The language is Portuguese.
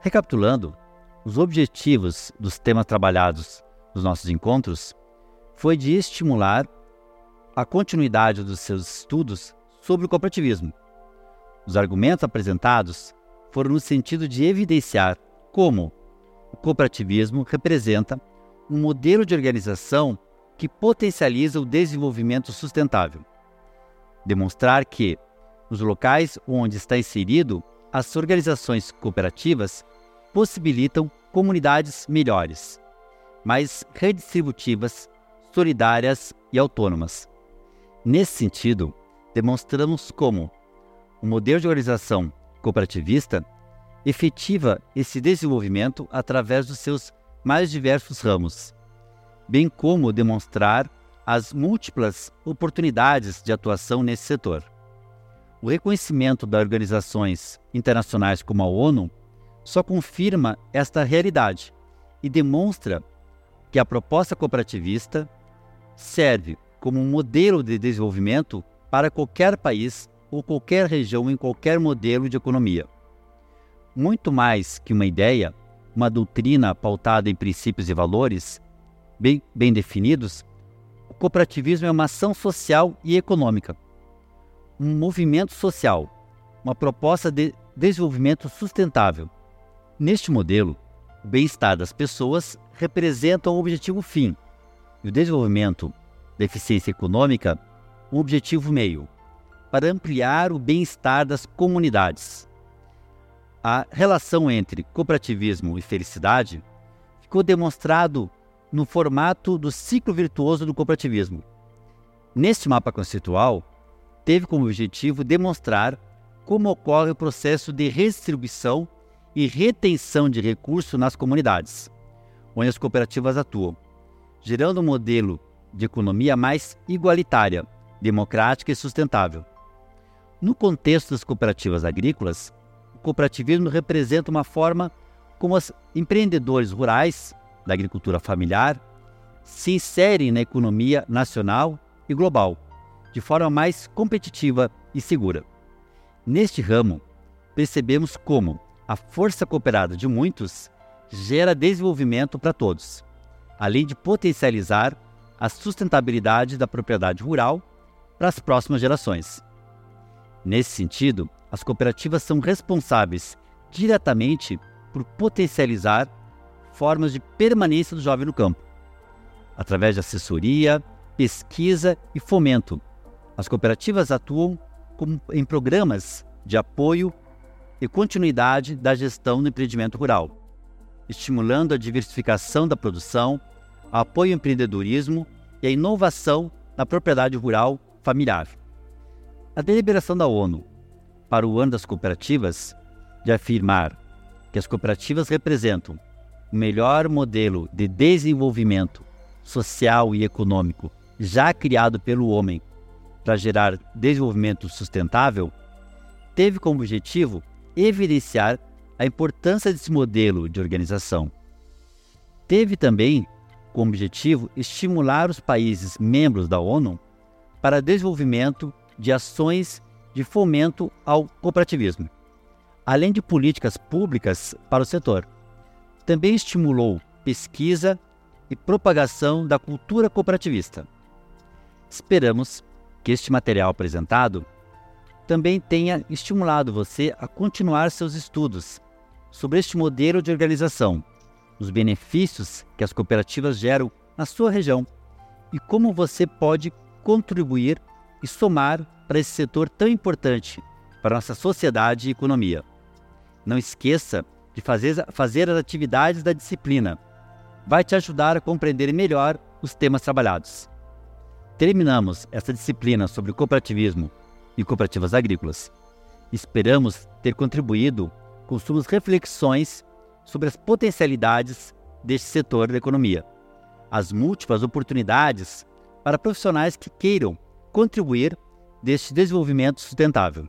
Recapitulando, os objetivos dos temas trabalhados nos nossos encontros foi de estimular a continuidade dos seus estudos sobre o cooperativismo. Os argumentos apresentados foram no sentido de evidenciar como o cooperativismo representa um modelo de organização que potencializa o desenvolvimento sustentável. Demonstrar que, nos locais onde está inserido, as organizações cooperativas possibilitam comunidades melhores, mais redistributivas, solidárias e autônomas. Nesse sentido, demonstramos como o modelo de organização cooperativista efetiva esse desenvolvimento através dos seus mais diversos ramos, bem como demonstrar as múltiplas oportunidades de atuação nesse setor. O reconhecimento das organizações internacionais como a ONU só confirma esta realidade e demonstra que a proposta cooperativista serve como um modelo de desenvolvimento para qualquer país ou qualquer região em qualquer modelo de economia. Muito mais que uma ideia, uma doutrina pautada em princípios e valores bem, bem definidos, o cooperativismo é uma ação social e econômica, um movimento social, uma proposta de desenvolvimento sustentável. Neste modelo, o bem-estar das pessoas representa o objetivo fim e o desenvolvimento da eficiência econômica um objetivo meio para ampliar o bem-estar das comunidades. A relação entre cooperativismo e felicidade ficou demonstrado no formato do ciclo virtuoso do cooperativismo. Neste mapa conceitual, teve como objetivo demonstrar como ocorre o processo de redistribuição e retenção de recursos nas comunidades, onde as cooperativas atuam, gerando um modelo de economia mais igualitária, democrática e sustentável. No contexto das cooperativas agrícolas, o cooperativismo representa uma forma como os empreendedores rurais da agricultura familiar se inserem na economia nacional e global de forma mais competitiva e segura. Neste ramo, percebemos como a força cooperada de muitos gera desenvolvimento para todos, além de potencializar a sustentabilidade da propriedade rural para as próximas gerações. Nesse sentido, as cooperativas são responsáveis diretamente por potencializar formas de permanência do jovem no campo, através de assessoria, pesquisa e fomento. As cooperativas atuam como em programas de apoio e continuidade da gestão do empreendimento rural, estimulando a diversificação da produção, apoio ao empreendedorismo e a inovação na propriedade rural familiar. A deliberação da ONU para o ano das cooperativas de afirmar que as cooperativas representam o melhor modelo de desenvolvimento social e econômico já criado pelo homem para gerar desenvolvimento sustentável, teve como objetivo evidenciar a importância desse modelo de organização. Teve também como objetivo estimular os países membros da ONU para desenvolvimento de ações de fomento ao cooperativismo, além de políticas públicas para o setor. Também estimulou pesquisa e propagação da cultura cooperativista. Esperamos que este material apresentado também tenha estimulado você a continuar seus estudos sobre este modelo de organização, os benefícios que as cooperativas geram na sua região e como você pode contribuir e somar para esse setor tão importante para nossa sociedade e economia. Não esqueça de fazer, fazer as atividades da disciplina. Vai te ajudar a compreender melhor os temas trabalhados. Terminamos essa disciplina sobre cooperativismo e cooperativas agrícolas. Esperamos ter contribuído com suas reflexões sobre as potencialidades deste setor da economia, as múltiplas oportunidades para profissionais que queiram contribuir deste desenvolvimento sustentável.